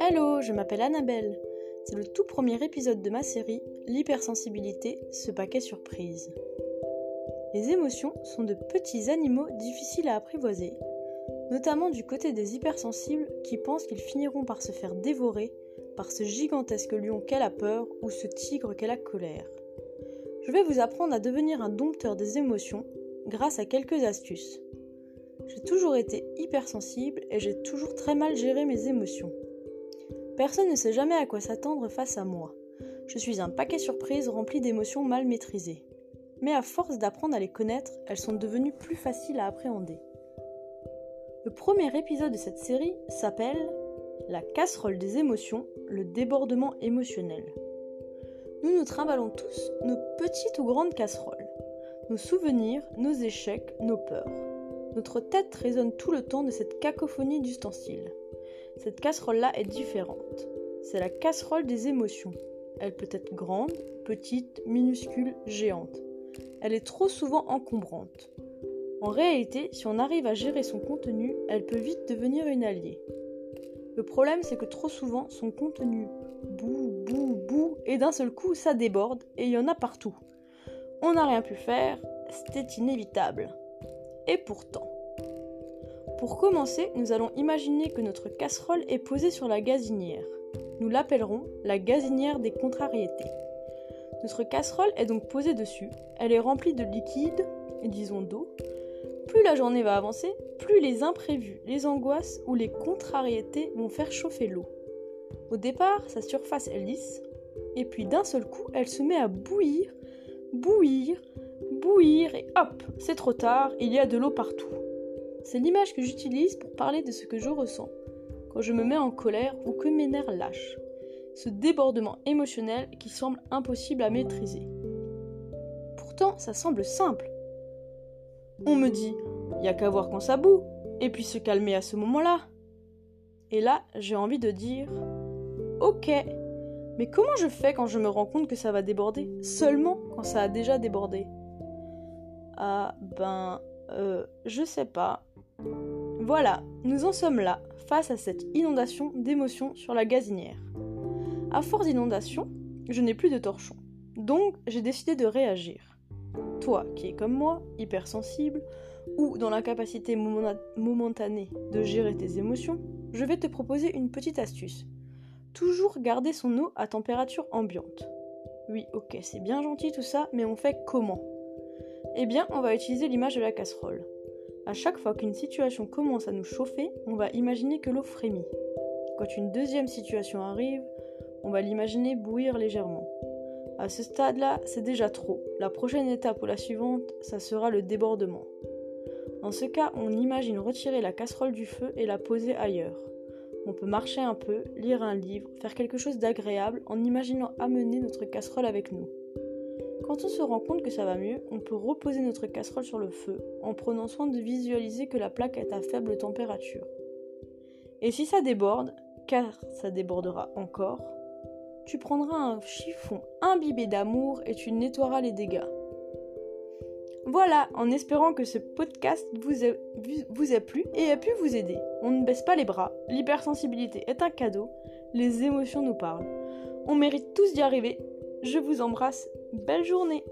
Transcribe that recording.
Hello, je m'appelle Annabelle. C'est le tout premier épisode de ma série L'hypersensibilité, ce paquet surprise. Les émotions sont de petits animaux difficiles à apprivoiser, notamment du côté des hypersensibles qui pensent qu'ils finiront par se faire dévorer par ce gigantesque lion qu'elle a peur ou ce tigre qu'elle a colère. Je vais vous apprendre à devenir un dompteur des émotions grâce à quelques astuces. J'ai toujours été hypersensible et j'ai toujours très mal géré mes émotions. Personne ne sait jamais à quoi s'attendre face à moi. Je suis un paquet surprise rempli d'émotions mal maîtrisées. Mais à force d'apprendre à les connaître, elles sont devenues plus faciles à appréhender. Le premier épisode de cette série s'appelle La casserole des émotions, le débordement émotionnel. Nous nous trimballons tous nos petites ou grandes casseroles, nos souvenirs, nos échecs, nos peurs. Notre tête résonne tout le temps de cette cacophonie d'ustensiles. Cette casserole-là est différente. C'est la casserole des émotions. Elle peut être grande, petite, minuscule, géante. Elle est trop souvent encombrante. En réalité, si on arrive à gérer son contenu, elle peut vite devenir une alliée. Le problème, c'est que trop souvent, son contenu bou, bou, bou, et d'un seul coup, ça déborde, et il y en a partout. On n'a rien pu faire, c'était inévitable. Et pourtant. Pour commencer, nous allons imaginer que notre casserole est posée sur la gazinière. Nous l'appellerons la gazinière des contrariétés. Notre casserole est donc posée dessus, elle est remplie de liquide, et disons d'eau. Plus la journée va avancer, plus les imprévus, les angoisses ou les contrariétés vont faire chauffer l'eau. Au départ, sa surface est lisse, et puis d'un seul coup, elle se met à bouillir, bouillir, bouillir, et hop, c'est trop tard, il y a de l'eau partout. C'est l'image que j'utilise pour parler de ce que je ressens quand je me mets en colère ou que mes nerfs lâchent. Ce débordement émotionnel qui semble impossible à maîtriser. Pourtant, ça semble simple. On me dit, il y a qu'à voir quand ça boue, et puis se calmer à ce moment-là. Et là, j'ai envie de dire, ok, mais comment je fais quand je me rends compte que ça va déborder? Seulement quand ça a déjà débordé? Ah ben, euh, je sais pas. Voilà, nous en sommes là, face à cette inondation d'émotions sur la gazinière. À force d'inondation, je n'ai plus de torchon. Donc, j'ai décidé de réagir. Toi, qui es comme moi, hypersensible, ou dans l'incapacité momentanée de gérer tes émotions, je vais te proposer une petite astuce. Toujours garder son eau à température ambiante. Oui, ok, c'est bien gentil tout ça, mais on fait comment? Eh bien, on va utiliser l'image de la casserole. À chaque fois qu'une situation commence à nous chauffer, on va imaginer que l'eau frémit. Quand une deuxième situation arrive, on va l'imaginer bouillir légèrement. À ce stade-là, c'est déjà trop. La prochaine étape ou la suivante, ça sera le débordement. Dans ce cas, on imagine retirer la casserole du feu et la poser ailleurs. On peut marcher un peu, lire un livre, faire quelque chose d'agréable en imaginant amener notre casserole avec nous. Quand on se rend compte que ça va mieux, on peut reposer notre casserole sur le feu en prenant soin de visualiser que la plaque est à faible température. Et si ça déborde, car ça débordera encore, tu prendras un chiffon imbibé d'amour et tu nettoieras les dégâts. Voilà, en espérant que ce podcast vous vous ait plu et a pu vous aider. On ne baisse pas les bras, l'hypersensibilité est un cadeau, les émotions nous parlent. On mérite tous d'y arriver. Je vous embrasse Belle journée